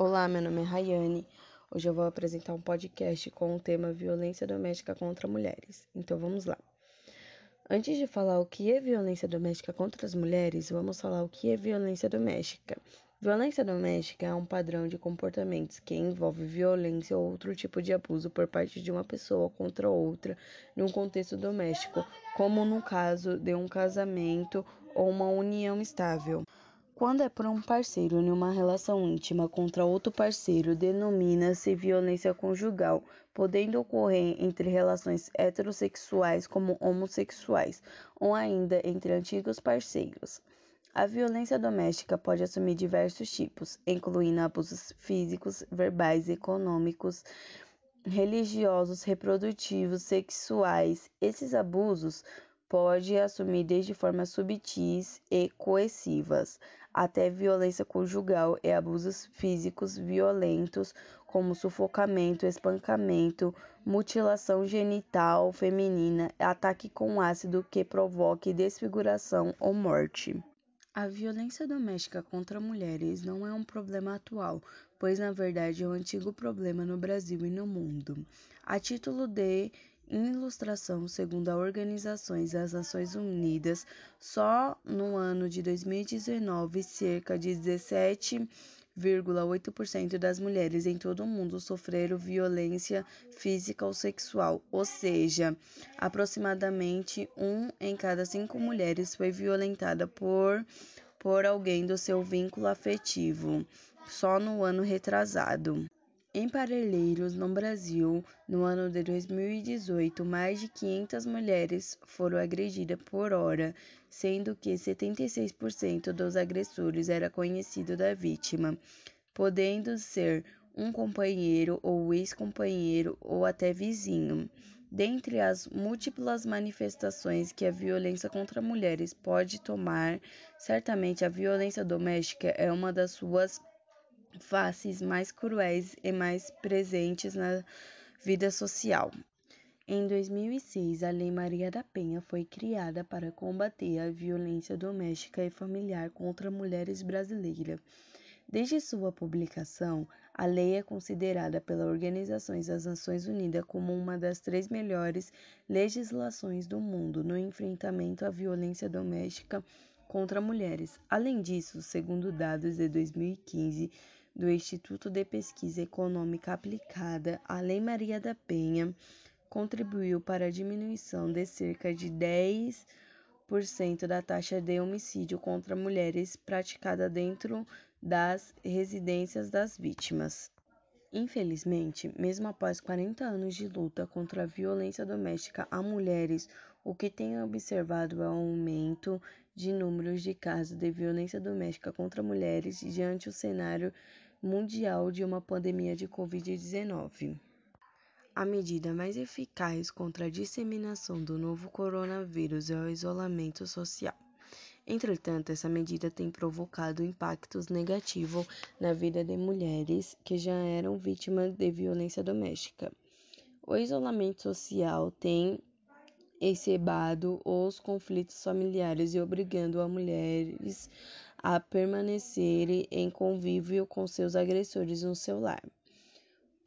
Olá, meu nome é Rayane. Hoje eu vou apresentar um podcast com o tema Violência Doméstica contra Mulheres. Então vamos lá. Antes de falar o que é violência doméstica contra as mulheres, vamos falar o que é violência doméstica. Violência doméstica é um padrão de comportamentos que envolve violência ou outro tipo de abuso por parte de uma pessoa contra outra num contexto doméstico, como no caso de um casamento ou uma união estável. Quando é por um parceiro em uma relação íntima contra outro parceiro, denomina-se violência conjugal, podendo ocorrer entre relações heterossexuais como homossexuais, ou ainda entre antigos parceiros. A violência doméstica pode assumir diversos tipos, incluindo abusos físicos, verbais, econômicos, religiosos, reprodutivos, sexuais. Esses abusos pode assumir desde formas subtis e coercivas até violência conjugal e abusos físicos violentos, como sufocamento, espancamento, mutilação genital feminina, ataque com ácido que provoque desfiguração ou morte. A violência doméstica contra mulheres não é um problema atual, pois na verdade é um antigo problema no Brasil e no mundo. A título de em ilustração, segundo a Organizações das Nações Unidas, só no ano de 2019, cerca de 17,8% das mulheres em todo o mundo sofreram violência física ou sexual, ou seja, aproximadamente um em cada cinco mulheres foi violentada por, por alguém do seu vínculo afetivo, só no ano retrasado. Em no Brasil, no ano de 2018, mais de 500 mulheres foram agredidas por hora, sendo que 76% dos agressores era conhecido da vítima, podendo ser um companheiro ou ex-companheiro ou até vizinho. Dentre as múltiplas manifestações que a violência contra mulheres pode tomar, certamente a violência doméstica é uma das suas faces mais cruéis e mais presentes na vida social. Em 2006, a Lei Maria da Penha foi criada para combater a violência doméstica e familiar contra mulheres brasileiras. Desde sua publicação, a lei é considerada pela Organização das Nações Unidas como uma das três melhores legislações do mundo no enfrentamento à violência doméstica contra mulheres. Além disso, segundo dados de 2015, do Instituto de Pesquisa Econômica Aplicada, a Lei Maria da Penha contribuiu para a diminuição de cerca de 10% da taxa de homicídio contra mulheres praticada dentro das residências das vítimas. Infelizmente, mesmo após 40 anos de luta contra a violência doméstica a mulheres, o que tem observado é um aumento de números de casos de violência doméstica contra mulheres diante do cenário mundial de uma pandemia de Covid-19. A medida mais eficaz contra a disseminação do novo coronavírus é o isolamento social. Entretanto, essa medida tem provocado impactos negativos na vida de mulheres que já eram vítimas de violência doméstica. O isolamento social tem exacerbado os conflitos familiares e obrigando as mulheres a permanecerem em convívio com seus agressores no seu lar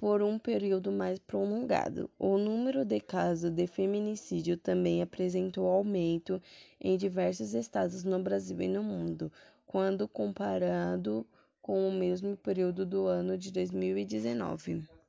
por um período mais prolongado. O número de casos de feminicídio também apresentou aumento em diversos estados no Brasil e no mundo, quando comparado com o mesmo período do ano de 2019.